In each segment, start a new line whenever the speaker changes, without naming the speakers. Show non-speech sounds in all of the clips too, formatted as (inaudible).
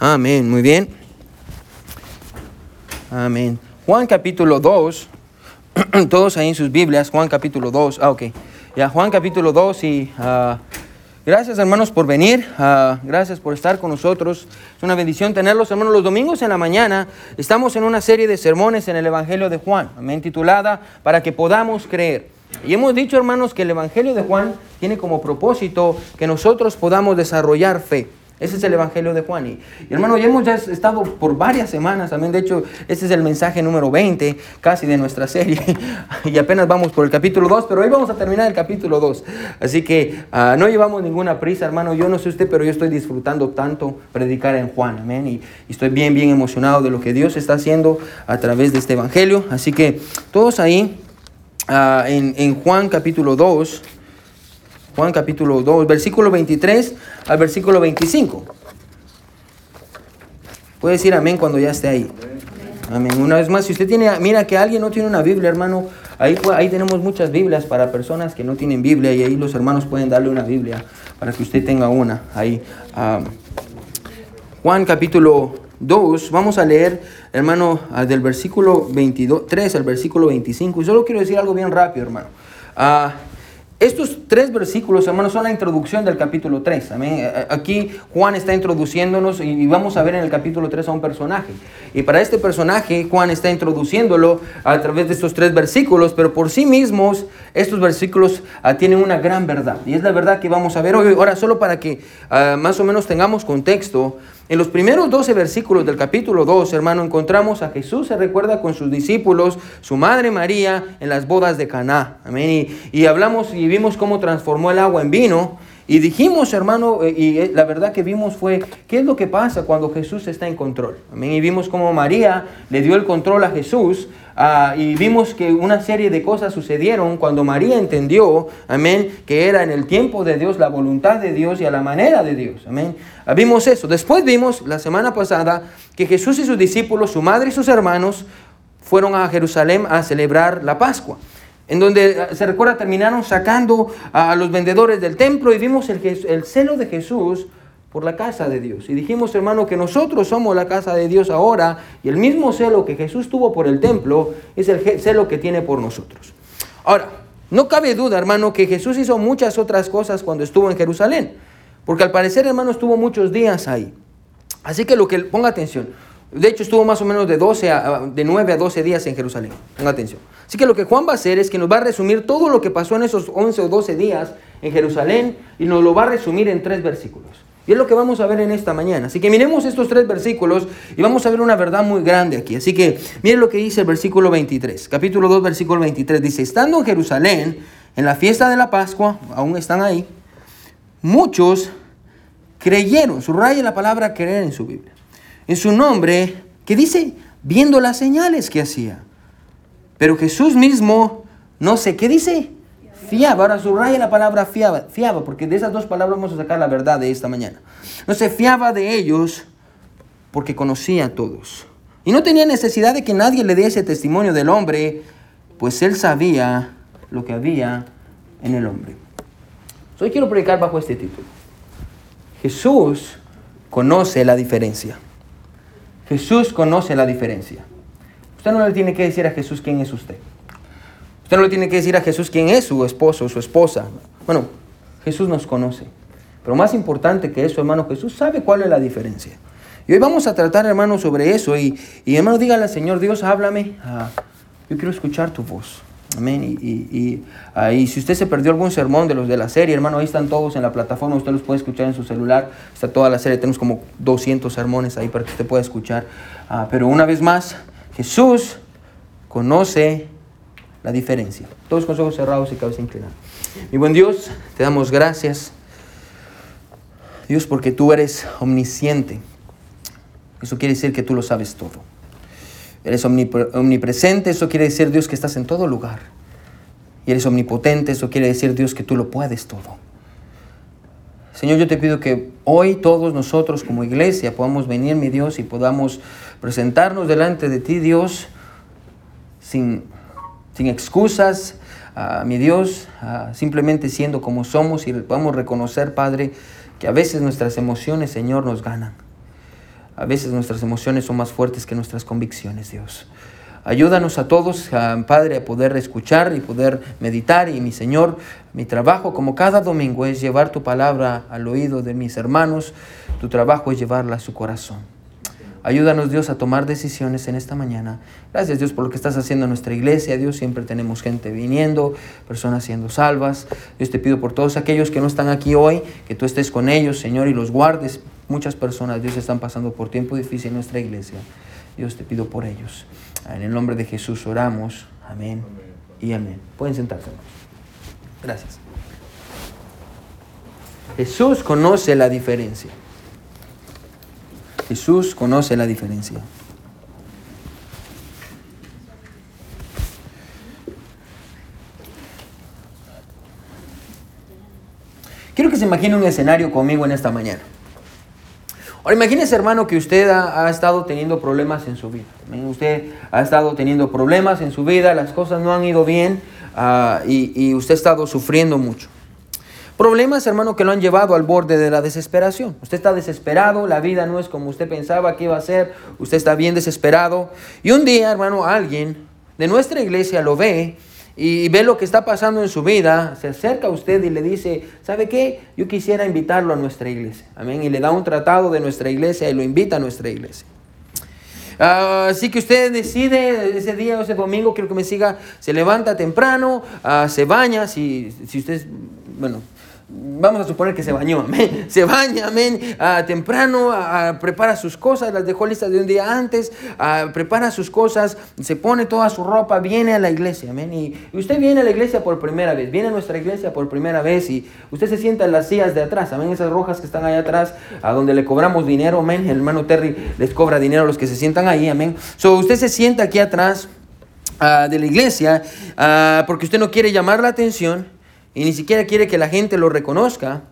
Amén, muy bien. Amén. Juan capítulo 2, (clears throat) todos ahí en sus Biblias, Juan capítulo 2, ah, ok. Ya, Juan capítulo 2 y ah, gracias hermanos por venir, ah, gracias por estar con nosotros. Es una bendición tenerlos hermanos los domingos en la mañana. Estamos en una serie de sermones en el Evangelio de Juan, amén, titulada Para que podamos creer. Y hemos dicho hermanos que el Evangelio de Juan tiene como propósito que nosotros podamos desarrollar fe. Ese es el Evangelio de Juan. Y, hermano, ya hemos ya estado por varias semanas también. De hecho, este es el mensaje número 20 casi de nuestra serie. (laughs) y apenas vamos por el capítulo 2, pero hoy vamos a terminar el capítulo 2. Así que ah, no llevamos ninguna prisa, hermano. Yo no sé usted, pero yo estoy disfrutando tanto predicar en Juan. Amén. Y, estoy bien, bien emocionado de lo que Dios está haciendo a través de este Evangelio. Así que todos ahí ah, en, en Juan capítulo 2. Juan capítulo 2, versículo 23 al versículo 25. Puede decir amén cuando ya esté ahí. Amén. Una vez más, si usted tiene, mira que alguien no tiene una Biblia, hermano, ahí, ahí tenemos muchas Biblias para personas que no tienen Biblia y ahí los hermanos pueden darle una Biblia para que usted tenga una. Ahí. Juan capítulo 2, vamos a leer, hermano, ah, del versículo 23 al versículo 25. Y solo quiero decir algo bien rápido, hermano. Uh, estos tres versículos, hermanos, son la introducción del capítulo 3. Aquí Juan está introduciéndonos y vamos a ver en el capítulo 3 a un personaje. Y para este personaje, Juan está introduciéndolo a través de estos tres versículos, pero por sí mismos, estos versículos ah, tienen una gran verdad. Y es la verdad que vamos a ver hoy. Ahora, solo para que ah, más o menos tengamos contexto, en los primeros 12 versículos del capítulo 2, hermano, encontramos a Jesús, se recuerda con sus discípulos, su madre María, en las bodas de Caná. Amén. Y, hablamos y vimos cómo transformó el agua en vino. Y dijimos, hermano, eh, y eh, la verdad que vimos fue, ¿qué es lo que pasa cuando Jesús está en control? Amén. Y vimos cómo María le dio el control a Jesús Ah, y vimos que una serie de cosas sucedieron cuando María entendió, amén, que era en el tiempo de Dios, la voluntad de Dios y a la manera de Dios, amén. Ah, vimos eso. Después vimos la semana pasada que Jesús y sus discípulos, su madre y sus hermanos, fueron a Jerusalén a celebrar la Pascua en donde ah, se recuerda terminaron sacando a los vendedores del templo y vimos el, el celo de Jesús por la casa de Dios. Y dijimos, hermano, que nosotros somos la casa de Dios ahora y el mismo celo que Jesús tuvo por el templo es el celo que tiene por nosotros. Ahora, no cabe duda, hermano, que Jesús hizo muchas otras cosas cuando estuvo en Jerusalén, porque al parecer, hermano, estuvo muchos días ahí. Así que lo que ponga atención. De hecho, estuvo más o menos de, 12 a, de 9 a 12 días en Jerusalén. Ponga atención. Así que lo que Juan va a hacer es que nos va a resumir todo lo que pasó en esos 11 o 12 días en Jerusalén y nos lo va a resumir en tres versículos. Y es lo que vamos a ver en esta mañana. Así que miremos estos tres versículos y vamos a ver una verdad muy grande aquí. Así que miren lo que dice el versículo 23. Capítulo 2, versículo 23. Dice, estando en Jerusalén, en la fiesta de la Pascua, aún están ahí, muchos creyeron. Subraya la palabra creer en su Biblia. En su nombre, que dice, viendo las señales que hacía. Pero Jesús mismo, no sé, ¿qué dice? fiaba. Ahora subraya la palabra fiaba, fiaba, porque de esas dos palabras vamos a sacar la verdad de esta mañana. No se fiaba de ellos porque conocía a todos. Y no tenía necesidad de que nadie le diese testimonio del hombre, pues él sabía lo que había en el hombre. Hoy quiero predicar bajo este título. Jesús conoce la diferencia. Jesús conoce la diferencia. Usted no le tiene que decir a Jesús quién es usted. Usted no le tiene que decir a Jesús quién es su esposo o su esposa. Bueno, Jesús nos conoce. Pero más importante que eso, hermano, Jesús sabe cuál es la diferencia. Y hoy vamos a tratar, hermano, sobre eso. Y, y hermano, dígale al Señor, Dios, háblame. Ah, yo quiero escuchar tu voz. Amén. Y, ah, y, si usted se perdió algún sermón de los de la serie, hermano, ahí están todos en la plataforma. Usted los puede escuchar en su celular. Está toda la serie. Tenemos como 200 sermones ahí para que usted pueda escuchar. Ah, pero una vez más, Jesús conoce la diferencia. Todos con los ojos cerrados y cabeza inclinada. Mi buen Dios, te damos gracias. Dios, porque tú eres omnisciente. Eso quiere decir que tú lo sabes todo. Eres omnipresente, eso quiere decir, Dios, que estás en todo lugar. Y eres omnipotente, eso quiere decir, Dios, que tú lo puedes todo. Señor, yo te pido que hoy todos nosotros como iglesia podamos venir, mi Dios, y podamos presentarnos delante de ti, Dios, sin sin excusas, mi Dios, simplemente siendo como somos y podemos reconocer, Padre, que a veces nuestras emociones, Señor, nos ganan. A veces nuestras emociones son más fuertes que nuestras convicciones, Dios. Ayúdanos a todos, Padre, a poder escuchar y poder meditar. Y mi Señor, mi trabajo como cada domingo es llevar tu palabra al oído de mis hermanos. Tu trabajo es llevarla a su corazón. Ayúdanos Dios a tomar decisiones en esta mañana. Gracias Dios por lo que estás haciendo en nuestra iglesia. Dios, siempre tenemos gente viniendo, personas siendo salvas. Dios te pido por todos aquellos que no están aquí hoy, que tú estés con ellos, Señor, y los guardes. Muchas personas, Dios, están pasando por tiempo difícil en nuestra iglesia. Dios te pido por ellos. En el nombre de Jesús oramos. Amén y amén. Pueden sentarse. Gracias. Jesús conoce la diferencia. Jesús conoce la diferencia. Quiero que se imagine un escenario conmigo en esta mañana. Ahora imagínese, hermano, que usted ha, estado teniendo problemas en su vida. Usted ha estado teniendo problemas en su vida, las cosas no han ido bien ah, y usted ha estado sufriendo mucho. Problemas, hermano, que lo han llevado al borde de la desesperación. Usted está desesperado, la vida no es como usted pensaba que iba a ser, usted está bien desesperado. Y un día, hermano, alguien de nuestra iglesia lo ve y ve lo que está pasando en su vida, se acerca a usted y le dice, ¿sabe qué? Yo quisiera invitarlo a nuestra iglesia. Amén. Y le da un tratado de nuestra iglesia y lo invita a nuestra iglesia. Ah, así que usted decide ese día o ese domingo, quiero que me siga, se levanta temprano, ah, se baña, si, si usted, bueno, Vamos a suponer que se bañó, (laughs) amén. Se baña, amén. Ah, temprano, ah, prepara sus cosas, las dejó listas de un día antes, ah, prepara sus cosas, se pone toda su ropa, viene a la iglesia, amén. Y, usted viene a la iglesia por primera vez, viene a nuestra iglesia por primera vez y usted se sienta en las sillas de atrás, amén. Esas rojas que están allá atrás, a donde le cobramos dinero, amén. El hermano Terry les cobra dinero a los que se sientan ahí, amén. So, usted se sienta aquí atrás de la iglesia porque usted no quiere llamar la atención y ni siquiera quiere que la gente lo reconozca.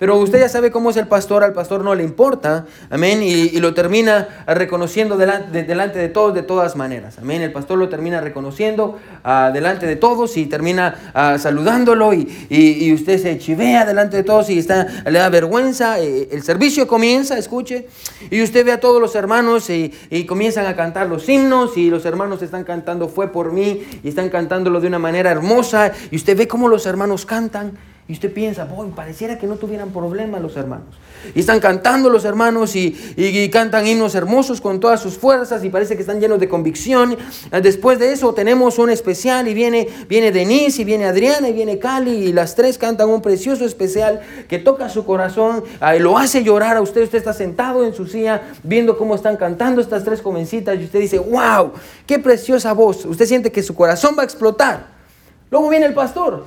Pero usted ya sabe cómo es el pastor, al pastor no le importa, amén, y, lo termina reconociendo delante de, delante de todos de todas maneras, amén. El pastor lo termina reconociendo uh, delante de todos y termina uh, saludándolo y, y, usted se chivea delante de todos y está, le da vergüenza. Eh, el servicio comienza, escuche, y usted ve a todos los hermanos y, y comienzan a cantar los himnos y los hermanos están cantando fue por mí y están cantándolo de una manera hermosa y usted ve cómo los hermanos cantan. Y usted piensa, boy, pareciera que no tuvieran problemas los hermanos. Y están cantando los hermanos y, cantan himnos hermosos con todas sus fuerzas y parece que están llenos de convicción. Después de eso tenemos un especial y viene, viene Denise y viene Adriana y viene Cali y las tres cantan un precioso especial que toca su corazón y lo hace llorar a usted. Usted está sentado en su silla viendo cómo están cantando estas tres jovencitas y usted dice, wow, qué preciosa voz. Usted siente que su corazón va a explotar. Luego viene el pastor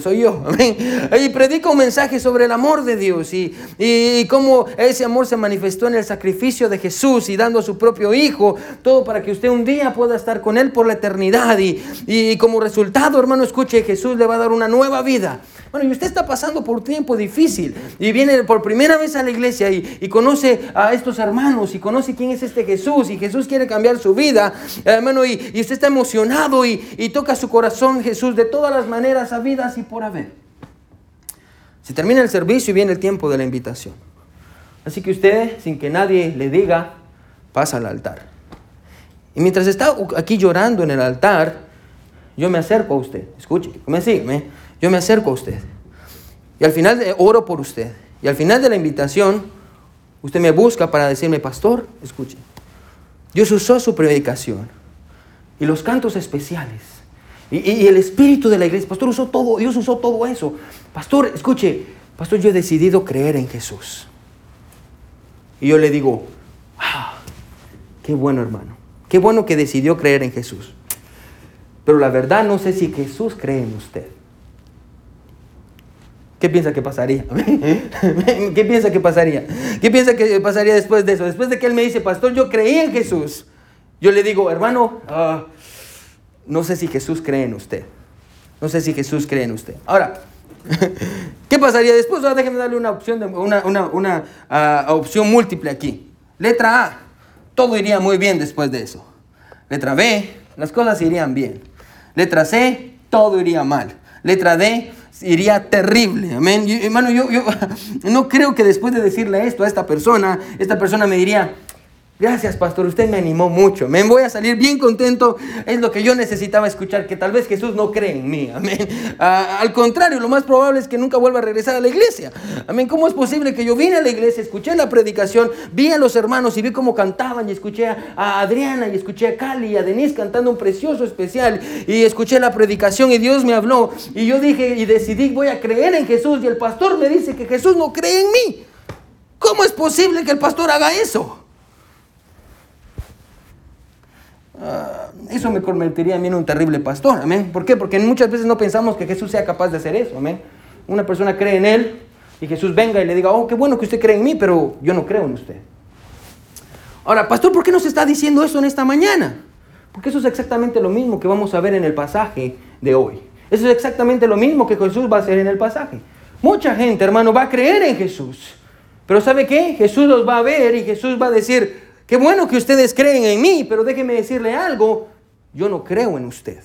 soy yo, (laughs) amén. Y predica un mensaje sobre el amor de Dios y, y, cómo ese amor se manifestó en el sacrificio de Jesús y dando a su propio Hijo, todo para que usted un día pueda estar con Él por la eternidad. Y, y como resultado, hermano, escuche, Jesús le va a dar una nueva vida. Bueno, y usted está pasando por un tiempo difícil y viene por primera vez a la iglesia y, conoce a estos hermanos y conoce quién es este Jesús y Jesús quiere cambiar su vida, hermano, y, usted está emocionado y, toca su corazón Jesús de todas las maneras habidas y por haber. Se termina el servicio y viene el tiempo de la invitación. Así que usted, sin que nadie le diga, pasa al altar. Y mientras está aquí llorando en el altar, yo me acerco a usted. Escuche, me sigue, yo me acerco a usted. Y al final oro por usted. Y al final de la invitación, usted me busca para decirme, pastor, escuche. Dios usó su predicación y los cantos especiales y, el espíritu de la iglesia. Pastor usó todo, Dios usó todo eso. Pastor, escuche, pastor, yo he decidido creer en Jesús. Y yo le digo, wow, qué bueno hermano, qué bueno que decidió creer en Jesús. Pero la verdad no sé si Jesús cree en usted. ¿Qué piensa que pasaría? (laughs) ¿Qué piensa que pasaría? ¿Qué piensa que pasaría después de eso? Después de que él me dice, pastor, yo creí en Jesús. Yo le digo, hermano, ah, no sé si Jesús cree en usted. No sé si Jesús cree en usted. Ahora, (laughs) ¿qué pasaría después? Ahora déjeme darle una opción, de, una, una, ah, opción múltiple aquí. Letra A, todo iría muy bien después de eso. Letra B, las cosas irían bien. Letra C, todo iría mal. Letra D, iría terrible. Amén. hermano, yo, yo (laughs) no creo que después de decirle esto a esta persona, esta persona me diría, Gracias, pastor, usted me animó mucho. Me voy a salir bien contento. Es lo que yo necesitaba escuchar, que tal vez Jesús no cree en mí. Amén. Ah, al contrario, lo más probable es que nunca vuelva a regresar a la iglesia. Amén. ¿Cómo es posible que yo vine a la iglesia, escuché la predicación, vi a los hermanos y vi cómo cantaban y escuché a Adriana y escuché a Cali y a Denise cantando un precioso especial y escuché la predicación y Dios me habló y yo dije y decidí voy a creer en Jesús y el pastor me dice que Jesús no cree en mí. ¿Cómo es posible que el pastor haga eso? Ah, eso me convertiría a mí en un terrible pastor, amén. ¿Por qué? Porque muchas veces no pensamos que Jesús sea capaz de hacer eso, amén. Una persona cree en Él y Jesús venga y le diga, oh, qué bueno que usted cree en mí, pero yo no creo en usted. Ahora, pastor, ¿por qué nos está diciendo eso en esta mañana? Porque eso es exactamente lo mismo que vamos a ver en el pasaje de hoy. Eso es exactamente lo mismo que Jesús va a hacer en el pasaje. Mucha gente, hermano, va a creer en Jesús. Pero ¿sabe qué? Jesús los va a ver y Jesús va a decir, Qué bueno que ustedes creen en mí, pero déjeme decirle algo, yo no creo en usted.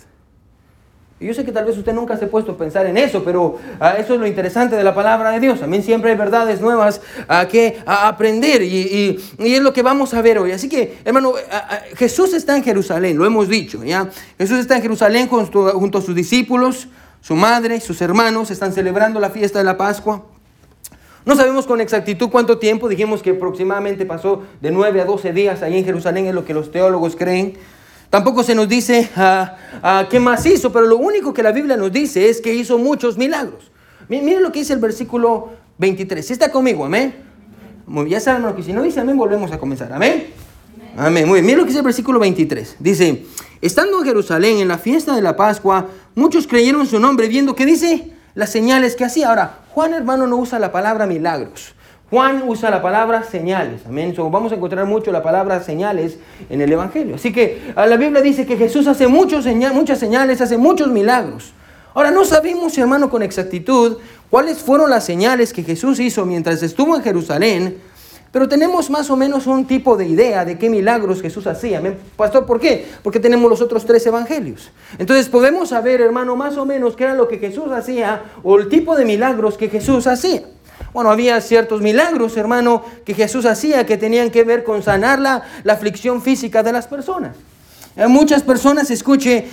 Y yo sé que tal vez usted nunca se ha puesto a pensar en eso, pero ah, eso es lo interesante de la palabra de Dios. También siempre hay verdades nuevas a que aprender y, es lo que vamos a ver hoy. Así que, hermano, Jesús está en Jerusalén, lo hemos dicho, ¿ya? Jesús está en Jerusalén junto a sus discípulos, su madre, sus hermanos, están celebrando la fiesta de la Pascua. No sabemos con exactitud cuánto tiempo, dijimos que aproximadamente pasó de 9 a 12 días ahí en Jerusalén, es lo que los teólogos creen. Tampoco se nos dice ah, qué más hizo, pero lo único que la Biblia nos dice es que hizo muchos milagros. Miren lo que dice el versículo 23. Si está conmigo, amén. Ya saben, que si no dice amén, volvemos a comenzar. Amén. Amén. Muy bien. Miren lo que dice el versículo 23. Dice, estando en Jerusalén en la fiesta de la Pascua, muchos creyeron su nombre viendo que dice las señales que hacía. Ahora, Juan hermano no usa la palabra milagros. Juan usa la palabra señales. Amén. vamos a encontrar mucho la palabra señales en el Evangelio. Así que la Biblia dice que Jesús hace muchos muchas señales, hace muchos milagros. Ahora no sabemos, hermano, con exactitud cuáles fueron las señales que Jesús hizo mientras estuvo en Jerusalén pero tenemos más o menos un tipo de idea de qué milagros Jesús hacía. Pastor, ¿por qué? Porque tenemos los otros tres evangelios. Entonces podemos saber, hermano, más o menos qué era lo que Jesús hacía o el tipo de milagros que Jesús hacía. Bueno, había ciertos milagros, hermano, que Jesús hacía que tenían que ver con sanar la, aflicción física de las personas. Eh, muchas personas, escuche,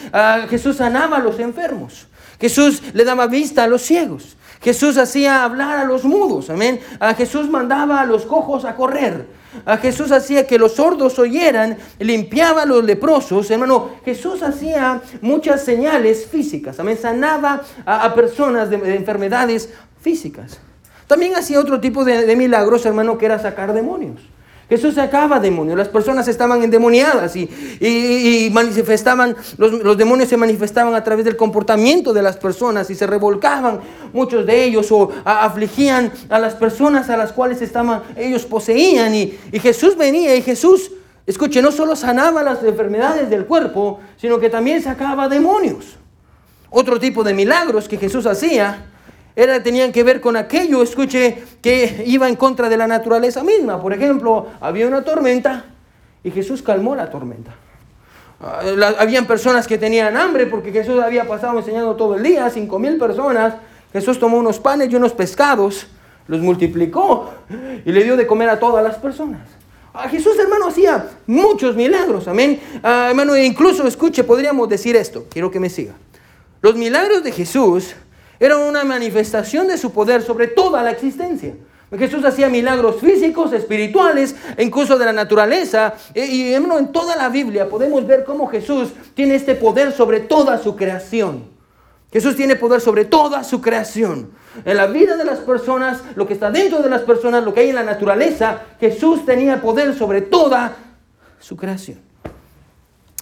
Jesús sanaba a los enfermos. Jesús le daba vista a los ciegos. Jesús hacía hablar a los mudos, amén. A Jesús mandaba a los cojos a correr. A Jesús hacía que los sordos oyeran, limpiaba a los leprosos, hermano. Jesús hacía muchas señales físicas, amén. Sanaba a, personas de, enfermedades físicas. También hacía otro tipo de milagros, hermano, que era sacar demonios. Jesús sacaba demonios, las personas estaban endemoniadas y, manifestaban, los, demonios se manifestaban a través del comportamiento de las personas y se revolcaban muchos de ellos o afligían a las personas a las cuales estaban, ellos poseían y, y Jesús venía y Jesús, escuche, no solo sanaba las enfermedades del cuerpo, sino que también sacaba demonios. Otro tipo de milagros que Jesús hacía era, tenían que ver con aquello, escuche, que iba en contra de la naturaleza misma. Por ejemplo, había una tormenta y Jesús calmó la tormenta. Ah, habían personas que tenían hambre porque Jesús había pasado enseñando todo el día, cinco mil personas. Jesús tomó unos panes y unos pescados, los multiplicó y le dio de comer a todas las personas. Ah, Jesús, hermano, hacía muchos milagros, amén. Ah, hermano, e incluso, escuche, podríamos decir esto, quiero que me siga. Los milagros de Jesús era una manifestación de su poder sobre toda la existencia. Jesús hacía milagros físicos, espirituales, e incluso de la naturaleza. E, y en toda la Biblia podemos ver cómo Jesús tiene este poder sobre toda su creación. Jesús tiene poder sobre toda su creación. En la vida de las personas, lo que está dentro de las personas, lo que hay en la naturaleza, Jesús tenía poder sobre toda su creación.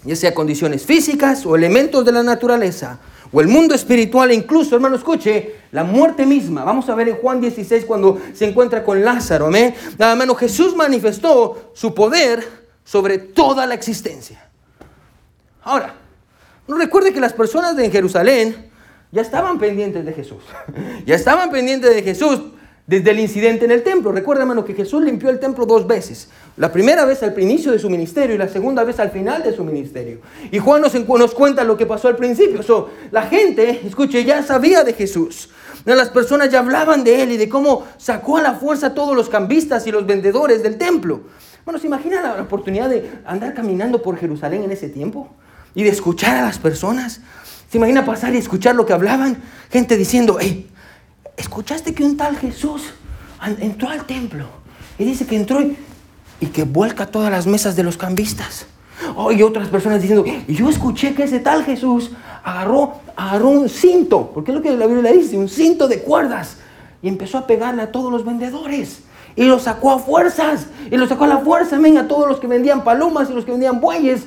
Ya sea condiciones físicas o elementos de la naturaleza o el mundo espiritual, e incluso, hermano, escuche, la muerte misma. Vamos a ver en Juan 16 cuando se encuentra con Lázaro. ¿eh? Hermano, Jesús manifestó su poder sobre toda la existencia. Ahora, no recuerde que las personas de Jerusalén ya estaban pendientes de Jesús. (laughs) ya estaban pendientes de Jesús desde el incidente en el templo. Recuerda, hermano, que Jesús limpió el templo dos veces. La primera vez al inicio de su ministerio y la segunda vez al final de su ministerio. Y Juan nos, nos cuenta lo que pasó al principio. So, la gente, escuche, ya sabía de Jesús. Las personas ya hablaban de él y de cómo sacó a la fuerza a todos los cambistas y los vendedores del templo. Bueno, ¿se imagina la oportunidad de andar caminando por Jerusalén en ese tiempo? Y de escuchar a las personas. ¿Se imagina pasar y escuchar lo que hablaban? Gente diciendo, hey, ¿escuchaste que un tal Jesús entró al templo? Y dice que entró y, que vuelca todas las mesas de los cambistas. Oh, y otras personas diciendo, yo escuché que ese tal Jesús agarró, agarró un cinto, porque es lo que la Biblia dice, un cinto de cuerdas, y empezó a pegarle a todos los vendedores. Y lo sacó a fuerzas, y lo sacó a la fuerza, men, a todos los que vendían palomas y los que vendían bueyes.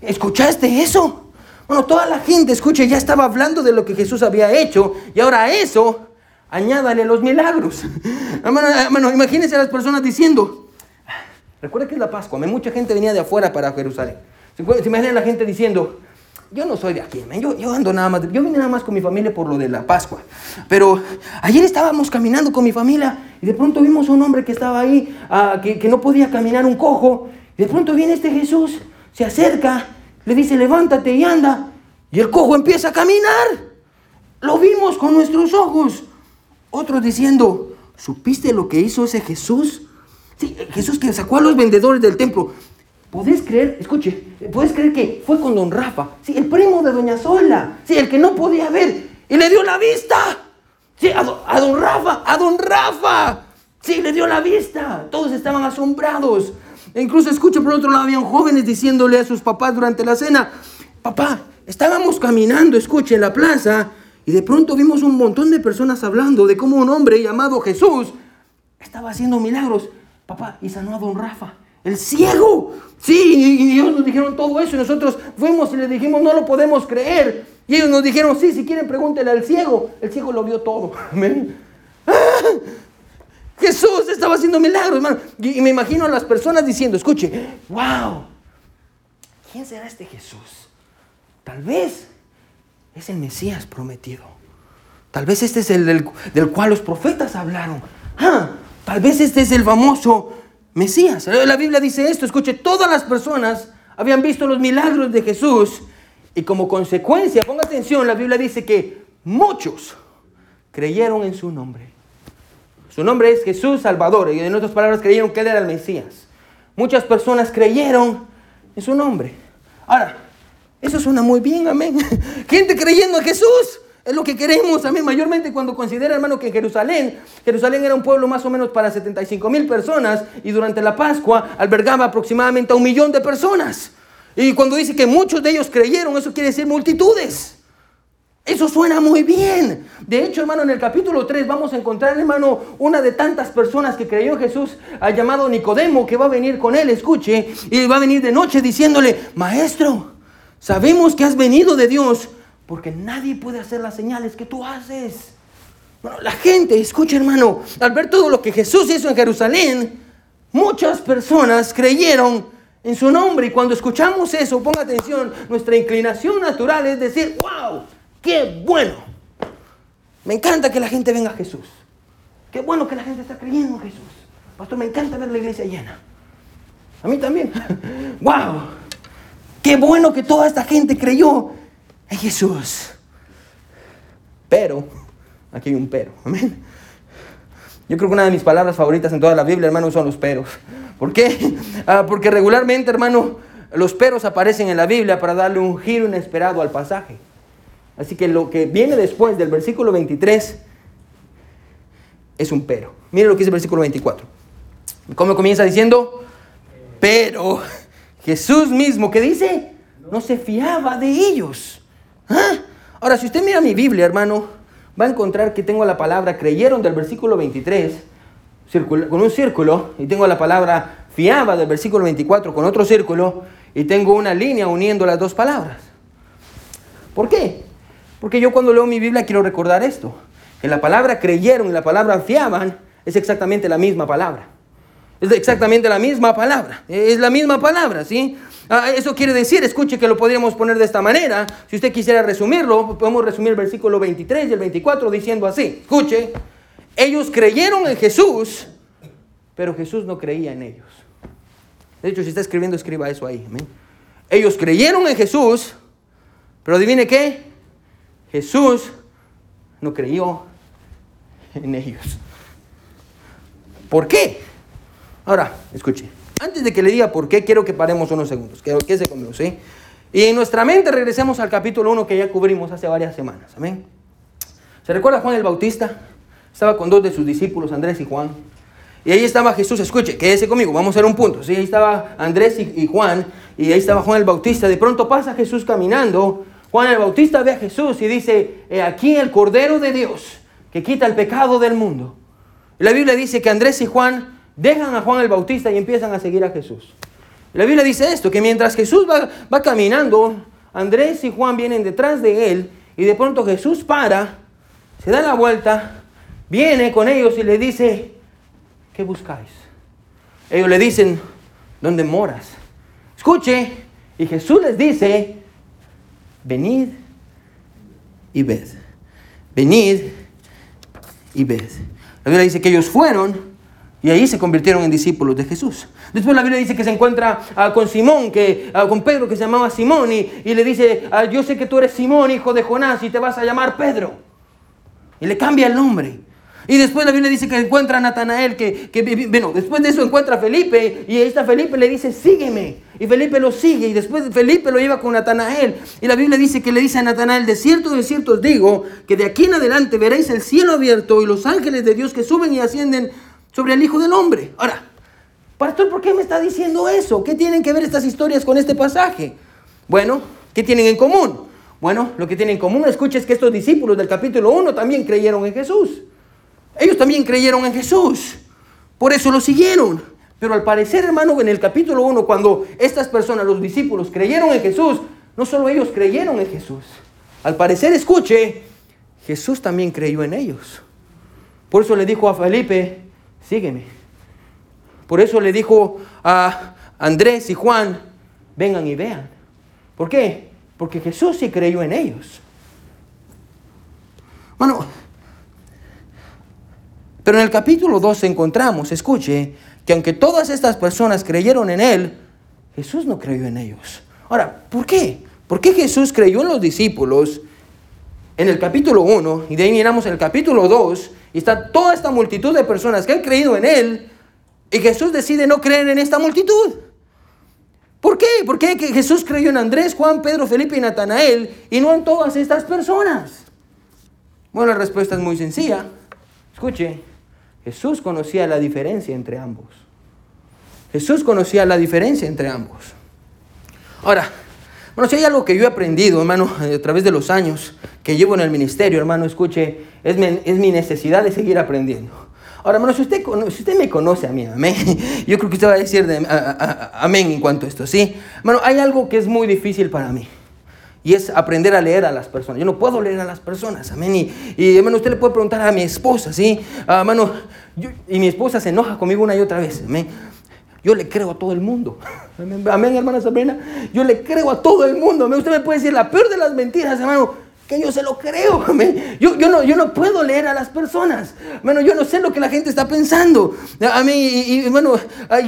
¿Escuchaste eso? Bueno, toda la gente, escuche, ya estaba hablando de lo que Jesús había hecho, y ahora eso, añádale los milagros. (laughs) hermano, imagínense a las personas diciendo, recuerda que es la Pascua, mucha gente venía de afuera para Jerusalén. Se imaginan la gente diciendo, yo no soy de aquí, yo, yo ando nada más, yo vine nada más con mi familia por lo de la Pascua. Pero ayer estábamos caminando con mi familia y de pronto vimos a un hombre que estaba ahí, ah, que, que no podía caminar un cojo. Y de pronto viene este Jesús, se acerca, le dice, levántate y anda. Y el cojo empieza a caminar. Lo vimos con nuestros ojos. Otros diciendo, ¿supiste lo que hizo ese Jesús? Sí, Jesús que sacó a los vendedores del templo. ¿Podés creer? Escuche, ¿puedes creer que fue con don Rafa? Sí, el primo de doña Sola. Sí, el que no podía ver. Y le dio la vista. Sí, a, don Rafa, a don Rafa. Sí, le dio la vista. Todos estaban asombrados. E incluso escuche, por otro lado, habían jóvenes diciéndole a sus papás durante la cena, papá, estábamos caminando, escuche, en la plaza, y de pronto vimos un montón de personas hablando de cómo un hombre llamado Jesús estaba haciendo milagros. Papá, y sanó a don Rafa. El ciego. Sí, y ellos nos dijeron todo eso y nosotros fuimos y le dijimos, no lo podemos creer. Y ellos nos dijeron, sí, si quieren pregúntenle al ciego. El ciego lo vio todo. (laughs) Amén. ¡Ah! Jesús estaba haciendo milagros, hermano. Y, me imagino a las personas diciendo, escuche, wow, ¿quién será este Jesús? Tal vez es el Mesías prometido. Tal vez este es el del, del cual los profetas hablaron. Ah, tal vez este es el famoso Mesías. La Biblia dice esto, escuche, todas las personas habían visto los milagros de Jesús y como consecuencia, ponga atención, la Biblia dice que muchos creyeron en su nombre. Su nombre es Jesús Salvador y en otras palabras creyeron que Él era el Mesías. Muchas personas creyeron en su nombre. Ahora, eso suena muy bien, amén. (laughs) Gente creyendo en Jesús. Es lo que queremos, amén, mayormente cuando considera, hermano, que Jerusalén, Jerusalén era un pueblo más o menos para 75 mil personas y durante la Pascua albergaba aproximadamente a un millón de personas. Y cuando dice que muchos de ellos creyeron, eso quiere decir multitudes. Eso suena muy bien. De hecho, hermano, en el capítulo 3 vamos a encontrar, hermano, una de tantas personas que creyó en Jesús, llamado Nicodemo, que va a venir con él, escuche, y va a venir de noche diciéndole, maestro, sabemos que has venido de Dios porque nadie puede hacer las señales que tú haces. Bueno, la gente, escucha hermano, al ver todo lo que Jesús hizo en Jerusalén, muchas personas creyeron en su nombre. Y cuando escuchamos eso, ponga atención, nuestra inclinación natural es decir, wow, qué bueno. Me encanta que la gente venga a Jesús. Qué bueno que la gente está creyendo en Jesús. Pastor, me encanta ver la iglesia llena. A mí también. (laughs) wow. Qué bueno que toda esta gente creyó en Jesús. Pero, aquí hay un pero, amén. Yo creo que una de mis palabras favoritas en toda la Biblia, hermano, son los peros. ¿Por qué? Ah, porque regularmente, hermano, los peros aparecen en la Biblia para darle un giro inesperado al pasaje. Así que lo que viene después del versículo 23 es un pero. Mire lo que dice el versículo 24. ¿Cómo comienza diciendo? Pero Jesús mismo, que dice? No se fiaba de ellos. ¿Ah? Ahora, si usted mira mi Biblia, hermano, va a encontrar que tengo la palabra creyeron del versículo 23 con un círculo y tengo la palabra fiaba del versículo 24 con otro círculo y tengo una línea uniendo las dos palabras. ¿Por qué? Porque yo cuando leo mi Biblia quiero recordar esto, que la palabra creyeron y la palabra fiaban es exactamente la misma palabra. Es exactamente la misma palabra. Es la misma palabra, ¿sí? Ah, eso quiere decir, escuche que lo podríamos poner de esta manera. Si usted quisiera resumirlo, podemos resumir el versículo 23 y el 24 diciendo así. Escuche, ellos creyeron en Jesús, pero Jesús no creía en ellos. De hecho, si está escribiendo, escriba eso ahí. Ellos creyeron en Jesús, pero adivine qué, Jesús no creyó en ellos. ¿Por qué? Ahora, escuche. Antes de que le diga por qué, quiero que paremos unos segundos. Que, se conmigo, ¿sí? Y en nuestra mente regresemos al capítulo 1 que ya cubrimos hace varias semanas. Amén. ¿Se recuerda Juan el Bautista? Estaba con dos de sus discípulos, Andrés y Juan. Y ahí estaba Jesús, escuche, quédese conmigo, vamos a hacer un punto. Sí, ahí estaba Andrés y, Juan, y ahí estaba Juan el Bautista. De pronto pasa Jesús caminando. Juan el Bautista ve a Jesús y dice, aquí el Cordero de Dios que quita el pecado del mundo. La Biblia dice que Andrés y Juan dejan a Juan el Bautista y empiezan a seguir a Jesús. la Biblia dice esto, que mientras Jesús va, va caminando, Andrés y Juan vienen detrás de él y de pronto Jesús para, se da la vuelta, viene con ellos y le dice, ¿qué buscáis? Ellos le dicen, ¿dónde moras? Escuche, y Jesús les dice, venid y ved. Venid y ved. La Biblia dice que ellos fueron y ahí se convirtieron en discípulos de Jesús. Después la Biblia dice que se encuentra ah, con Simón, que, ah, con Pedro que se llamaba Simón, y, le dice, ah, yo sé que tú eres Simón, hijo de Jonás, y te vas a llamar Pedro. Y le cambia el nombre. Y después la Biblia dice que encuentra a Natanael, que, que, bueno, después de eso encuentra a Felipe, y esta Felipe le dice, sígueme. Y Felipe lo sigue, y después Felipe lo lleva con Natanael. Y la Biblia dice que le dice a Natanael, de cierto, de cierto os digo, que de aquí en adelante veréis el cielo abierto y los ángeles de Dios que suben y ascienden sobre el Hijo del Hombre. Ahora, pastor, ¿por qué me está diciendo eso? ¿Qué tienen que ver estas historias con este pasaje? Bueno, ¿qué tienen en común? Bueno, lo que tienen en común, escucha, es que estos discípulos del capítulo 1 también creyeron en Jesús. Ellos también creyeron en Jesús. Por eso lo siguieron. Pero al parecer, hermano, en el capítulo 1, cuando estas personas, los discípulos, creyeron en Jesús, no solo ellos creyeron en Jesús. Al parecer, escuche, Jesús también creyó en ellos. Por eso le dijo a Felipe, sígueme. Por eso le dijo a Andrés y Juan, vengan y vean. ¿Por qué? Porque Jesús sí creyó en ellos. Bueno, pero en el capítulo 2 encontramos, escuche, que aunque todas estas personas creyeron en Él, Jesús no creyó en ellos. Ahora, ¿por qué? ¿Por qué Jesús creyó en los discípulos en el capítulo 1 y de ahí miramos el capítulo 2 y está toda esta multitud de personas que han creído en Él y Jesús decide no creer en esta multitud? ¿Por qué? ¿Por qué Jesús creyó en Andrés, Juan, Pedro, Felipe y Natanael y no en todas estas personas? Bueno, la respuesta es muy sencilla. Escuche, Jesús conocía la diferencia entre ambos. Jesús conocía la diferencia entre ambos. Ahora, bueno, si hay algo que yo he aprendido, hermano, (laughs) a través de los años que llevo en el ministerio, hermano, escuche, es mi, necesidad de seguir aprendiendo. Ahora, hermano, si usted, si usted me conoce a mí, amén, (laughs) yo creo que usted va a decir amén en cuanto a esto, ¿sí? Hermano, hay algo que es muy difícil para mí. Y es aprender a leer a las personas. Yo no puedo leer a las personas, amén. Y, y hermano, usted le puede preguntar a mi esposa, ¿sí? Ah, hermano, y mi esposa se enoja conmigo una y otra vez, amén. Yo le creo a todo el mundo. Amén, hermana Sabrina. Yo le creo a todo el mundo. Usted me puede decir la peor de las mentiras, hermano que yo se lo creo. Yo, no, puedo leer a las personas. Bueno, yo no sé lo que la gente está pensando. A mí, y, bueno,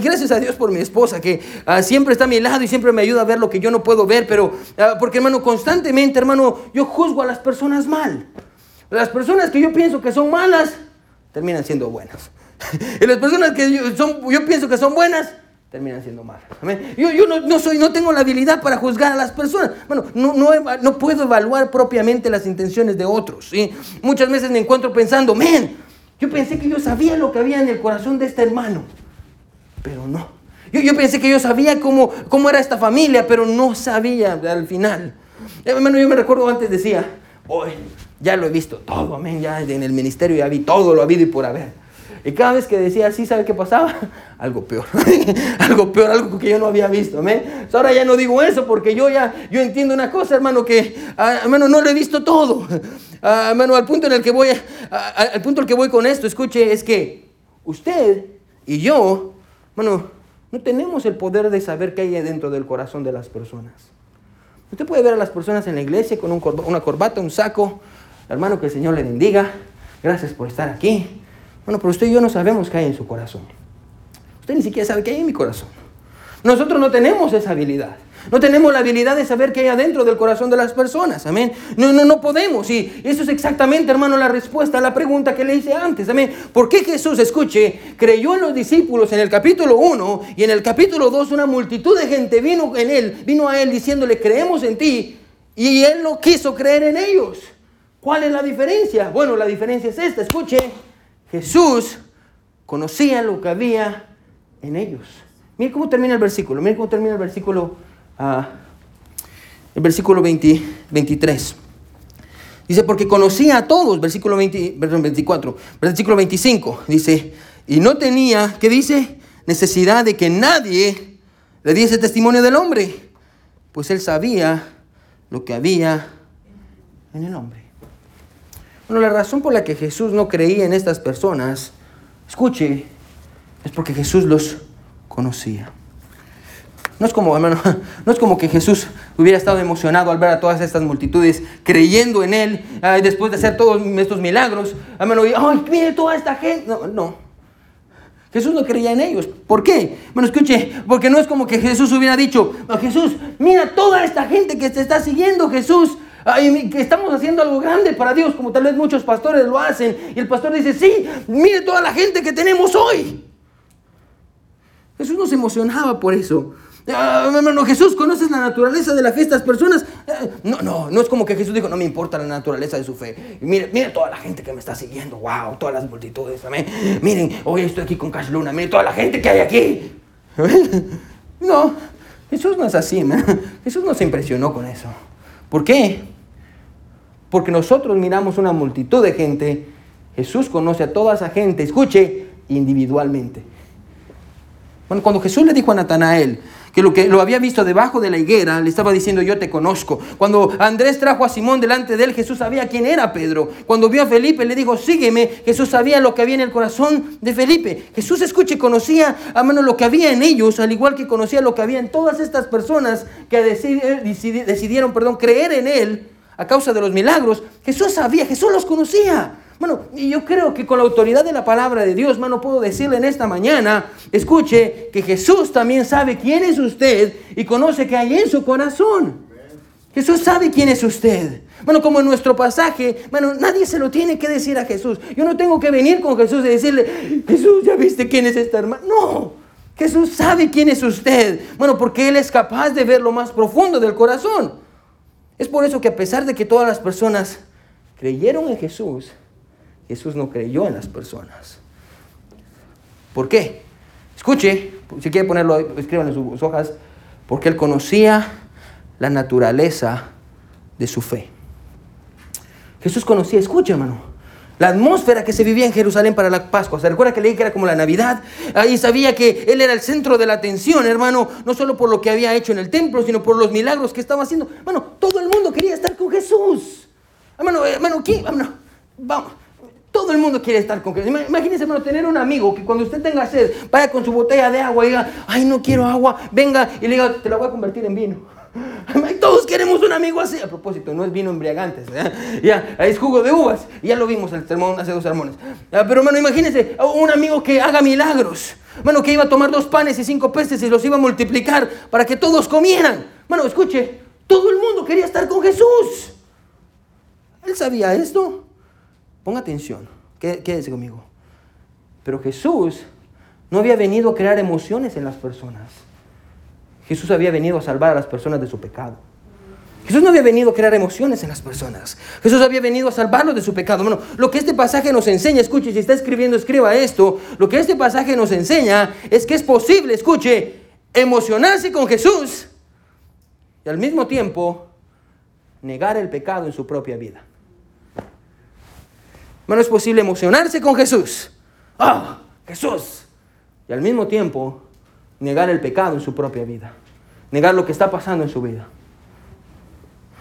gracias a Dios por mi esposa, que ah, siempre está a mi lado y siempre me ayuda a ver lo que yo no puedo ver. Pero, ah, porque hermano, constantemente, hermano, yo juzgo a las personas mal. Las personas que yo pienso que son malas, terminan siendo buenas. (laughs) y las personas que son, yo pienso que son buenas, terminan siendo malas. Yo, yo no, soy, no tengo la habilidad para juzgar a las personas. Bueno, no, no, no puedo evaluar propiamente las intenciones de otros. ¿sí? Muchas veces me encuentro pensando, men, yo pensé que yo sabía lo que había en el corazón de este hermano, pero no. Yo, yo pensé que yo sabía cómo, cómo era esta familia, pero no sabía al final. Hermano, yo me recuerdo antes decía, hoy ya lo he visto todo, amén, ya en el ministerio ya vi todo lo habido y por haber. Y cada vez que decía así, ¿sabe qué pasaba? (laughs) Algo peor. (laughs) algo peor, algo que yo no había visto. Ahora ya no digo eso porque yo ya yo entiendo una cosa, hermano, que ah, hermano, no lo he visto todo. Ah, hermano, al punto en el que voy, al punto en el que voy con esto, escuche, es que usted y yo, bueno, no tenemos el poder de saber qué hay dentro del corazón de las personas. Usted puede ver a las personas en la iglesia con una corbata, un saco. Hermano, que el Señor le bendiga. Gracias por estar aquí. Bueno, pero usted y yo no sabemos qué hay en su corazón. Usted ni siquiera sabe qué hay en mi corazón. Nosotros no tenemos esa habilidad. No tenemos la habilidad de saber qué hay adentro del corazón de las personas. Amén. No, no, no podemos. Y eso es exactamente, hermano, la respuesta a la pregunta que le hice antes. Amén. ¿Por qué Jesús, escuche, creyó en los discípulos en el capítulo 1 y en el capítulo 2 una multitud de gente vino en él, vino a él diciéndole, creemos en ti. Y él no quiso creer en ellos. ¿Cuál es la diferencia? Bueno, la diferencia es esta. Escuche, Jesús conocía lo que había en ellos. Mire cómo termina el versículo. Mire cómo termina el versículo el versículo 23. Dice, porque conocía a todos, versículo 20, 24, versículo 25, dice, y no tenía, ¿qué dice? Necesidad de que nadie le diese testimonio del hombre, pues él sabía lo que había en el hombre. Bueno, la razón por la que Jesús no creía en estas personas, escuche, es porque Jesús los conocía. No es como, hermano, (laughs) no es como que Jesús hubiera estado emocionado al ver a todas estas multitudes creyendo en Él, después de hacer todos estos milagros. Hermano, y, ay, mire toda esta gente. No, no. Jesús no creía en ellos. ¿Por qué? Bueno, escuche, porque no es como que Jesús hubiera dicho, Jesús, mira toda esta gente que te está siguiendo, Jesús. Que estamos haciendo algo grande para Dios, como tal vez muchos pastores lo hacen. Y el pastor dice, sí, mire toda la gente que tenemos hoy. Jesús no se emocionaba por eso. Ah, hermano, Jesús, ¿conoces la naturaleza de la fe de estas personas? Eh, no, no, no es como que Jesús dijo, no me importa la naturaleza de su fe. Mire, mire toda la gente que me está siguiendo, wow, todas las multitudes, amén. Miren, hoy estoy aquí con Cash Luna, miren toda la gente que hay aquí. (laughs) No, Jesús no es así, Jesús no se impresionó con eso. ¿Por qué? Porque nosotros miramos una multitud de gente, Jesús conoce a toda esa gente, escuche, individualmente. Bueno, cuando Jesús le dijo a Natanael, que lo que lo había visto debajo de la higuera, le estaba diciendo, yo te conozco. Cuando Andrés trajo a Simón delante de él, Jesús sabía quién era Pedro. Cuando vio a Felipe, le dijo, sígueme. Jesús sabía lo que había en el corazón de Felipe. Jesús, escuche, conocía a mano lo que había en ellos, al igual que conocía lo que había en todas estas personas que decidieron, perdón, creer en él a causa de los milagros. Jesús sabía, Jesús los conocía. Bueno, y yo creo que con la autoridad de la palabra de Dios, mano, puedo decirle en esta mañana, escuche, que Jesús también sabe quién es usted y conoce que hay en su corazón. Jesús sabe quién es usted. Bueno, como en nuestro pasaje, bueno, nadie se lo tiene que decir a Jesús. Yo no tengo que venir con Jesús y decirle, Jesús, ¿ya viste quién es esta hermana? No, Jesús sabe quién es usted. Bueno, porque Él es capaz de ver lo más profundo del corazón. Es por eso que a pesar de que todas las personas creyeron en Jesús, Jesús no creyó en las personas. ¿Por qué? Escuche, si quiere ponerlo, escriban en sus hojas, porque él conocía la naturaleza de su fe. Jesús conocía, escuche hermano, la atmósfera que se vivía en Jerusalén para la Pascua. ¿Se recuerda que leí que era como la Navidad? Ahí sabía que él era el centro de la atención, hermano, no solo por lo que había hecho en el templo, sino por los milagros que estaba haciendo. Bueno, todo el mundo quería estar con Jesús. Hermano, hermano, ¿qué? Hermano, vamos. Todo el mundo quiere estar con Jesús. Imagínese, hermano, tener un amigo que cuando usted tenga sed, vaya con su botella de agua y diga, ay, no quiero agua, venga y le diga, te la voy a convertir en vino. (laughs) Todos queremos un amigo así. A propósito, no es vino embriagante, ¿eh? ya, es jugo de uvas. Ya lo vimos el sermón hace dos sermones. Pero, hermano, imagínese un amigo que haga milagros. Bueno, que iba a tomar dos panes y cinco peces y los iba a multiplicar para que todos comieran. Bueno, escuche, todo el mundo quería estar con Jesús. Él sabía esto. Ponga atención, quédese conmigo. Pero Jesús no había venido a crear emociones en las personas. Jesús había venido a salvar a las personas de su pecado. Jesús no había venido a crear emociones en las personas. Jesús había venido a salvarlos de su pecado. Bueno, lo que este pasaje nos enseña, escuche, si está escribiendo, escriba esto. Lo que este pasaje nos enseña es que es posible, escuche, emocionarse con Jesús y al mismo tiempo negar el pecado en su propia vida. No es posible emocionarse con Jesús. ¡Ah! Jesús. Y al mismo tiempo negar el pecado en su propia vida. Negar lo que está pasando en su vida.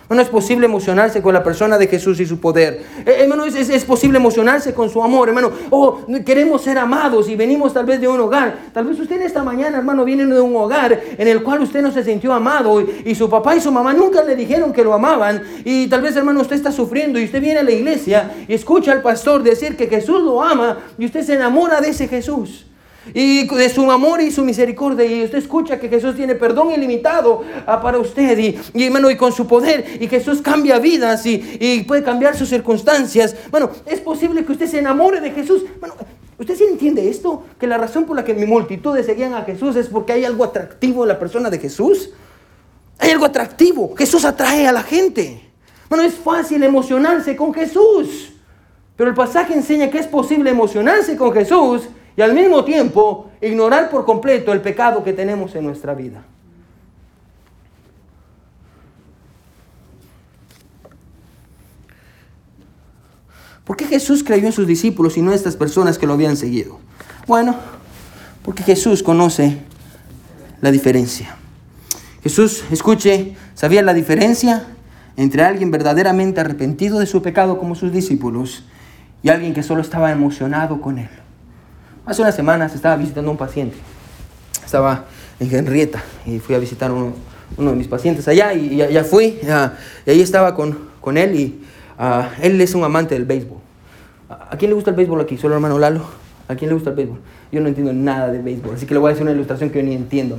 No es posible emocionarse con la persona de Jesús y su poder. Eh, hermano, es, posible emocionarse con su amor, hermano. Oh, queremos ser amados y venimos tal vez de un hogar. Tal vez usted esta mañana, hermano, viene de un hogar en el cual usted no se sintió amado y, su papá y su mamá nunca le dijeron que lo amaban. Y tal vez, hermano, usted está sufriendo y usted viene a la iglesia y escucha al pastor decir que Jesús lo ama y usted se enamora de ese Jesús. Y de su amor y su misericordia. Y usted escucha que Jesús tiene perdón ilimitado ah, para usted y, y, hermano, y con su poder. Y Jesús cambia vidas y, y, puede cambiar sus circunstancias. Bueno, es posible que usted se enamore de Jesús. Bueno, ¿usted sí entiende esto? Que la razón por la que mi multitudes seguían a Jesús es porque hay algo atractivo en la persona de Jesús. Hay algo atractivo. Jesús atrae a la gente. Bueno, es fácil emocionarse con Jesús. Pero el pasaje enseña que es posible emocionarse con Jesús y al mismo tiempo ignorar por completo el pecado que tenemos en nuestra vida. ¿Por qué Jesús creyó en sus discípulos y no en estas personas que lo habían seguido? Bueno, porque Jesús conoce la diferencia. Jesús, escuche, sabía la diferencia entre alguien verdaderamente arrepentido de su pecado como sus discípulos y alguien que solo estaba emocionado con él. Hace unas semanas estaba visitando a un paciente. Estaba en Henrietta y fui a visitar uno, uno, de mis pacientes allá y ya, fui. y ahí estaba con, con él y uh, él es un amante del béisbol. ¿A quién le gusta el béisbol aquí? ¿Solo hermano Lalo? ¿A quién le gusta el béisbol? Yo no entiendo nada de béisbol, así que le voy a hacer una ilustración que yo ni entiendo,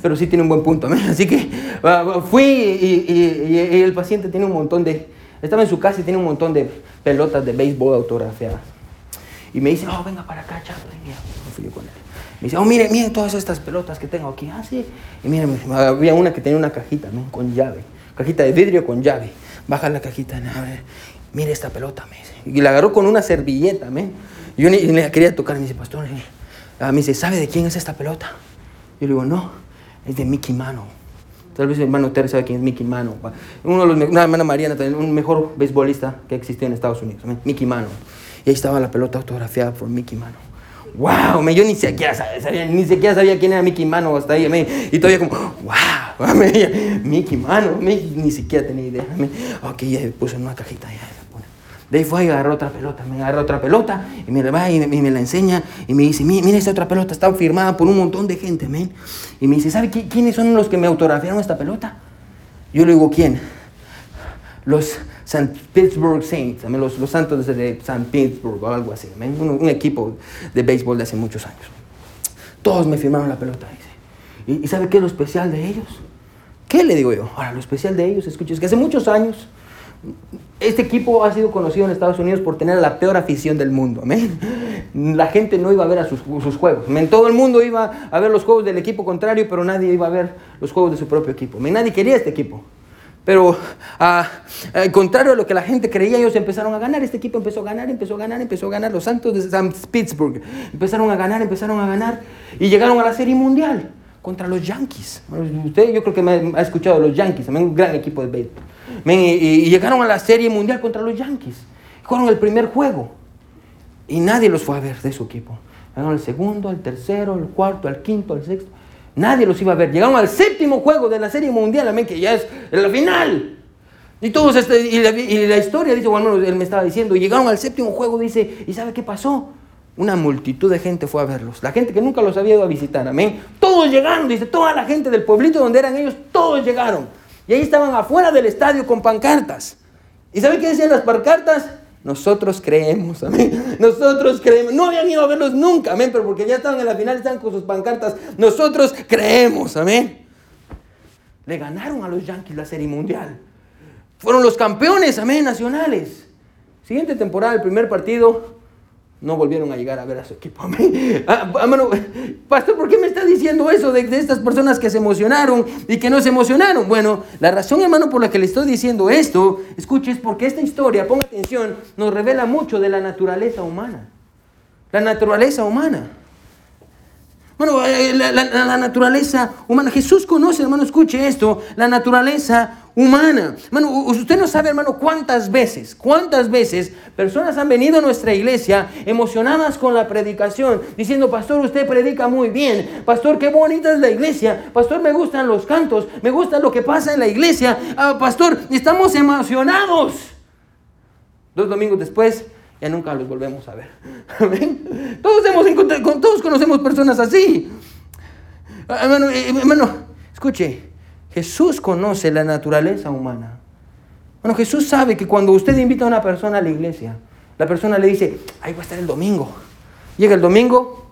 pero sí tiene un buen punto. (laughs) Así que uh, fui y, y, y, el paciente tiene un montón de... Estaba en su casa y tiene un montón de pelotas de béisbol autografiadas. Y me dice, oh, venga para acá, Chaplin. fui yo con él. Me dice, oh, mire, mire todas estas pelotas que tengo aquí. Ah, sí. Y mire, había una que tenía una cajita, ¿no? Con llave. Cajita de vidrio con llave. Baja la cajita, a ver, mire esta pelota, me dice. Y la agarró con una servilleta, ¿me? Yo ni, ni, la quería tocar. Me dice, pastor, me dice, ¿sabe de quién es esta pelota? Yo le digo, no, es de Mickey Mano. Tal vez el hermano Terry sabe quién es Mickey Mano. Uno de los, una hermana Mariana, también, un mejor beisbolista que existió en Estados Unidos. Mickey Mano. Y ahí estaba la pelota autografiada por Mickey Mano. ¡Wow! Me, yo ni siquiera sabía, ni siquiera sabía quién era Mickey Mano hasta ahí. Me, y todavía como, ¡wow! (laughs) Me, Mickey Mano. Me, ni siquiera tenía idea. Me, ok, ya puso en una cajita. Ya, de ahí fue y agarró otra pelota, me agarró otra pelota y me la va y me, la enseña y me dice, mira, esta otra pelota está firmada por un montón de gente, men. Y me dice, ¿sabe quiénes son los que me autografiaron esta pelota? Yo le digo, ¿quién? Los St. Pittsburgh Saints, los, los Santos de St. Pittsburgh o algo así, un, un, equipo de béisbol de hace muchos años. Todos me firmaron la pelota, dice. ¿Y, sabe qué es lo especial de ellos? ¿Qué le digo yo? Ahora, lo especial de ellos, escucha, es que hace muchos años este equipo ha sido conocido en Estados Unidos por tener la peor afición del mundo. La gente no iba a ver a sus, sus juegos. Todo el mundo iba a ver los juegos del equipo contrario, pero nadie iba a ver los juegos de su propio equipo. Nadie quería este equipo. Pero al contrario a lo que la gente creía, ellos empezaron a ganar. Este equipo empezó a ganar, empezó a ganar, empezó a ganar. Los Santos de St. Pittsburgh empezaron a ganar, empezaron a ganar y llegaron a la Serie Mundial contra los Yankees. Usted yo creo que me ha escuchado los Yankees, también un gran equipo de béisbol. Y, llegaron a la Serie Mundial contra los Yankees. Jugaron el primer juego y nadie los fue a ver de su equipo. Llegaron al segundo, al tercero, al cuarto, al quinto, al sexto. Nadie los iba a ver. Llegaron al séptimo juego de la Serie Mundial, amén, que ya es la final. Y todos este, y, la, historia dice, bueno, él me estaba diciendo, llegaron al séptimo juego, dice, ¿y sabe qué pasó? Una multitud de gente fue a verlos. La gente que nunca los había ido a visitar, amén. Todos llegaron, dice, toda la gente del pueblito donde eran ellos, todos llegaron. Y ahí estaban afuera del estadio con pancartas. ¿Y sabe qué decían las pancartas? Nosotros creemos, amén. Nosotros creemos. No habían ido a verlos nunca, amén, pero porque ya estaban en la final, estaban con sus pancartas. Nosotros creemos, amén. Le ganaron a los Yankees la Serie Mundial. Fueron los campeones, amén, nacionales. Siguiente temporada, el primer partido, no volvieron a llegar a ver a su equipo. (laughs) Ah, pastor, ¿por qué me está diciendo eso de, estas personas que se emocionaron y que no se emocionaron? Bueno, la razón, hermano, por la que le estoy diciendo esto, escuche, es porque esta historia, ponga atención, nos revela mucho de la naturaleza humana. La naturaleza humana. Bueno, eh, la, la naturaleza humana. Jesús conoce, hermano, escuche esto, la naturaleza humana. Hermano, usted no sabe, hermano, cuántas veces, cuántas veces personas han venido a nuestra iglesia emocionadas con la predicación, diciendo, pastor, usted predica muy bien, pastor, qué bonita es la iglesia, pastor, me gustan los cantos, me gusta lo que pasa en la iglesia, ah, pastor, estamos emocionados. Dos domingos después, ya nunca los volvemos a ver. (laughs) Todos, hemos encontrado, todos conocemos personas así. Ah, hermano, eh, hermano, escuche, Jesús conoce la naturaleza humana. Bueno, Jesús sabe que cuando usted invita a una persona a la iglesia, la persona le dice, ahí va a estar el domingo. Llega el domingo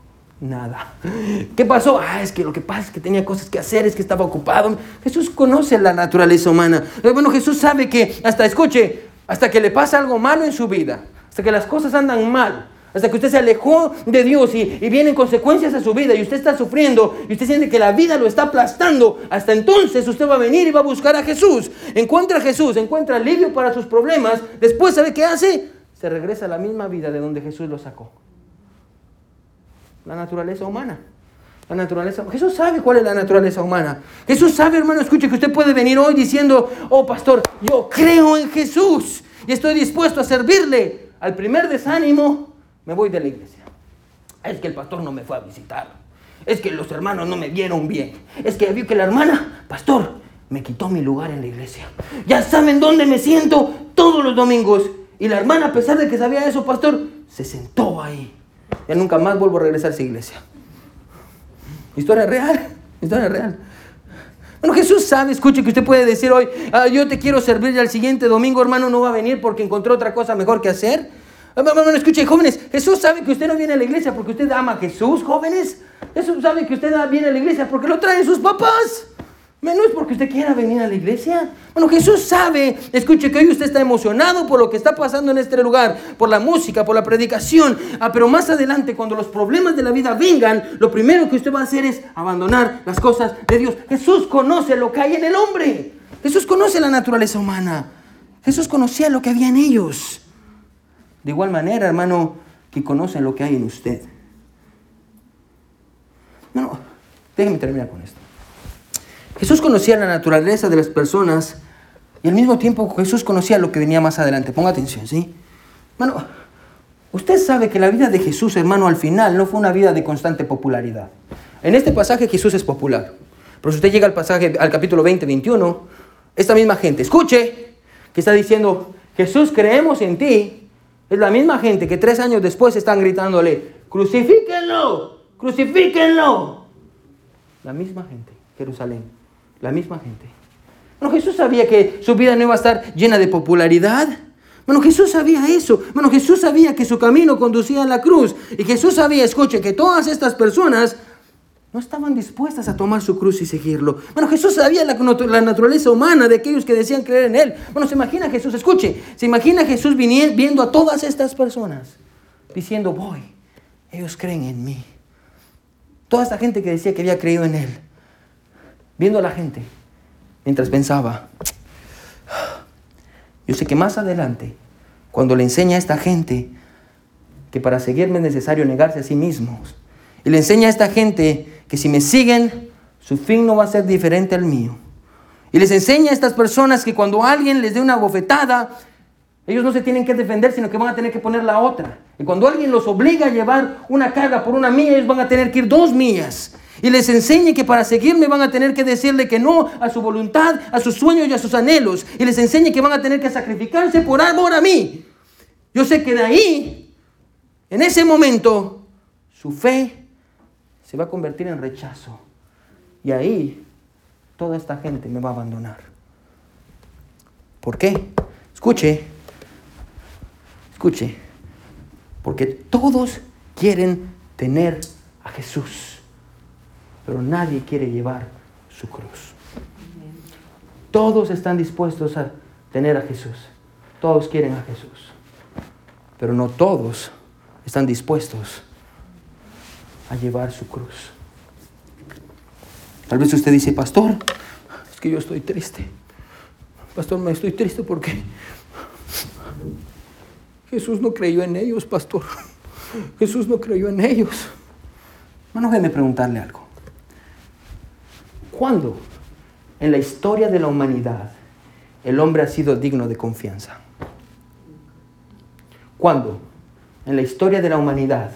nada. (laughs) ¿Qué pasó? Ah, es que lo que pasa es que tenía cosas que hacer, es que estaba ocupado. Jesús conoce la naturaleza humana. Eh, bueno, Jesús sabe que hasta, escuche, hasta que le pasa algo malo en su vida, hasta que las cosas andan mal, hasta que usted se alejó de Dios y, vienen consecuencias a su vida y usted está sufriendo y usted siente que la vida lo está aplastando, hasta entonces usted va a venir y va a buscar a Jesús. Encuentra a Jesús, encuentra alivio para sus problemas. Después, ¿sabe qué hace? Se regresa a la misma vida de donde Jesús lo sacó. La naturaleza humana. La naturaleza. Jesús sabe cuál es la naturaleza humana. Jesús sabe, hermano, escuche que usted puede venir hoy diciendo, oh pastor, yo creo en Jesús y estoy dispuesto a servirle. Al primer desánimo, me voy de la iglesia. Es que el pastor no me fue a visitar. Es que los hermanos no me vieron bien. Es que vi que la hermana, pastor, me quitó mi lugar en la iglesia. Ya saben dónde me siento todos los domingos. Y la hermana, a pesar de que sabía eso, pastor, se sentó ahí. Ya nunca más vuelvo a regresar a esa iglesia. Historia real, historia real. Bueno, Jesús sabe, escuche que usted puede decir hoy, ah, yo te quiero servir y al siguiente domingo, hermano, no va a venir porque encontró otra cosa mejor que hacer. Ah, escuche, jóvenes, Jesús sabe que usted no viene a la iglesia porque usted ama a Jesús, jóvenes. Jesús sabe que usted viene a la iglesia porque lo traen sus papás. No es porque usted quiera venir a la iglesia. Bueno, Jesús sabe, escuche que hoy usted está emocionado por lo que está pasando en este lugar, por la música, por la predicación. Ah, pero más adelante, cuando los problemas de la vida vengan, lo primero que usted va a hacer es abandonar las cosas de Dios. Jesús conoce lo que hay en el hombre. Jesús conoce la naturaleza humana. Jesús conocía lo que había en ellos. De igual manera, hermano, que conoce lo que hay en usted. No, no, terminar con esto. Jesús conocía la naturaleza de las personas y al mismo tiempo Jesús conocía lo que venía más adelante. Ponga atención, ¿sí? Bueno, usted sabe que la vida de Jesús, hermano, al final no fue una vida de constante popularidad. En este pasaje Jesús es popular. Pero si usted llega al pasaje, al capítulo 20, 21, esta misma gente, escuche, que está diciendo, Jesús, creemos en ti, es la misma gente que tres años después están gritándole, crucifíquenlo, crucifíquenlo. La misma gente, Jerusalén. La misma gente. Bueno, Jesús sabía que su vida no iba a estar llena de popularidad. Bueno, Jesús sabía eso. Bueno, Jesús sabía que su camino conducía a la cruz. Y Jesús sabía, escuche, que todas estas personas no estaban dispuestas a tomar su cruz y seguirlo. Bueno, Jesús sabía la, la, naturaleza humana de aquellos que decían creer en Él. Bueno, se imagina Jesús, escuche, se imagina Jesús viniendo, viendo a todas estas personas, diciendo, voy, ellos creen en mí. Toda esta gente que decía que había creído en Él viendo a la gente, mientras pensaba, yo sé que más adelante, cuando le enseña a esta gente que para seguirme es necesario negarse a sí mismos, y le enseña a esta gente que si me siguen, su fin no va a ser diferente al mío. Y les enseña a estas personas que cuando alguien les dé una bofetada, ellos no se tienen que defender, sino que van a tener que poner la otra. Y cuando alguien los obliga a llevar una carga por una milla, ellos van a tener que ir dos millas y les enseñe que para seguirme van a tener que decirle que no a su voluntad, a sus sueños y a sus anhelos. Y les enseñe que van a tener que sacrificarse por amor a mí. Yo sé que de ahí, en ese momento, su fe se va a convertir en rechazo. Y ahí toda esta gente me va a abandonar. ¿Por qué? Escuche, escuche, porque todos quieren tener a Jesús pero nadie quiere llevar su cruz. Todos están dispuestos a tener a Jesús. Todos quieren a Jesús. Pero no todos están dispuestos a llevar su cruz. Tal vez usted dice, pastor, es que yo estoy triste. Pastor, me estoy triste porque Jesús no creyó en ellos, pastor. Jesús no creyó en ellos. Bueno, déjeme preguntarle algo. ¿Cuándo en la historia de la humanidad el hombre ha sido digno de confianza? ¿Cuándo en la historia de la humanidad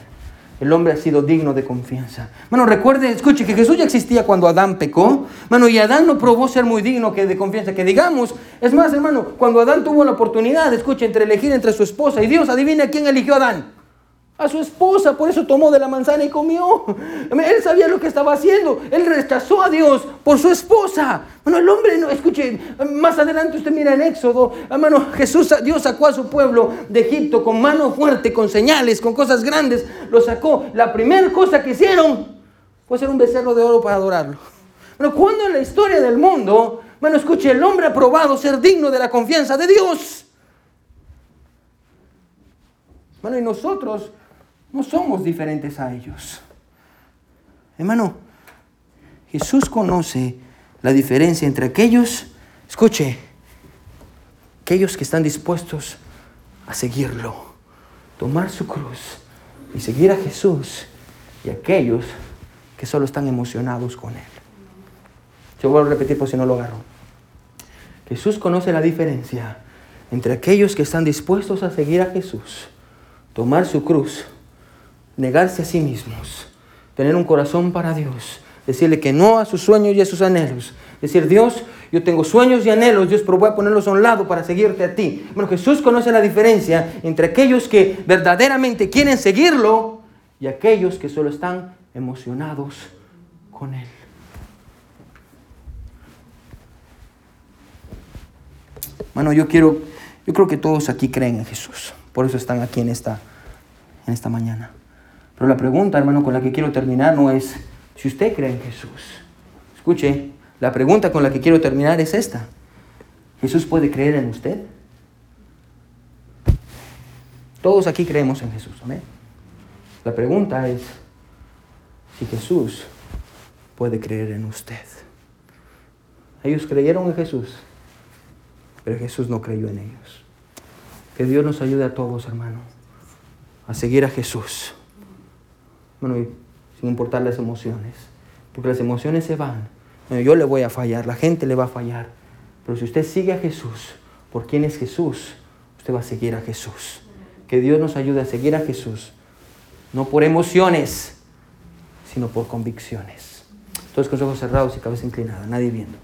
el hombre ha sido digno de confianza. Bueno, recuerde, escuche que Jesús ya existía cuando Adán pecó. Bueno, y Adán no probó ser muy digno que de confianza, que digamos. Es más, hermano, cuando Adán tuvo la oportunidad, escuche, entre elegir entre su esposa y Dios, adivine quién eligió a Adán. A su esposa, por eso tomó de la manzana y comió. Él sabía lo que estaba haciendo. Él rechazó a Dios por su esposa. Bueno, el hombre, no, escuche, más adelante usted mira en Éxodo, hermano, Jesús, Dios sacó a su pueblo de Egipto con mano fuerte, con señales, con cosas grandes. Lo sacó. La primera cosa que hicieron fue hacer un becerro de oro para adorarlo. Pero cuando en la historia del mundo, bueno, escuche, el hombre ha probado ser digno de la confianza de Dios. Bueno, y nosotros no somos diferentes a ellos. Hermano, Jesús conoce la diferencia entre aquellos, escuche, aquellos que están dispuestos a seguirlo, tomar su cruz y seguir a Jesús, y aquellos que solo están emocionados con Él. Yo voy a repetir por si no lo agarro. Jesús conoce la diferencia entre aquellos que están dispuestos a seguir a Jesús, tomar su cruz negarse a sí mismos, tener un corazón para Dios, decirle que no a sus sueños y a sus anhelos. Decir, Dios, yo tengo sueños y anhelos, Dios, pero voy a ponerlos a un lado para seguirte a ti. Bueno, Jesús conoce la diferencia entre aquellos que verdaderamente quieren seguirlo y aquellos que solo están emocionados con Él. Bueno, yo quiero, yo creo que todos aquí creen en Jesús. Por eso están aquí en esta, en esta mañana. Pero la pregunta, hermano, con la que quiero terminar no es si usted cree en Jesús. Escuche, la pregunta con la que quiero terminar es esta. ¿Jesús puede creer en usted? Todos aquí creemos en Jesús, amén. La pregunta es si Jesús puede creer en usted. Ellos creyeron en Jesús, pero Jesús no creyó en ellos. Que Dios nos ayude a todos, hermano, a seguir a Jesús bueno, sin importar las emociones, porque las emociones se van. yo le voy a fallar, la gente le va a fallar, pero si usted sigue a Jesús, ¿por quién es Jesús? Usted va a seguir a Jesús. Que Dios nos ayude a seguir a Jesús, no por emociones, sino por convicciones. Todos con ojos cerrados y cabeza inclinada, nadie viendo.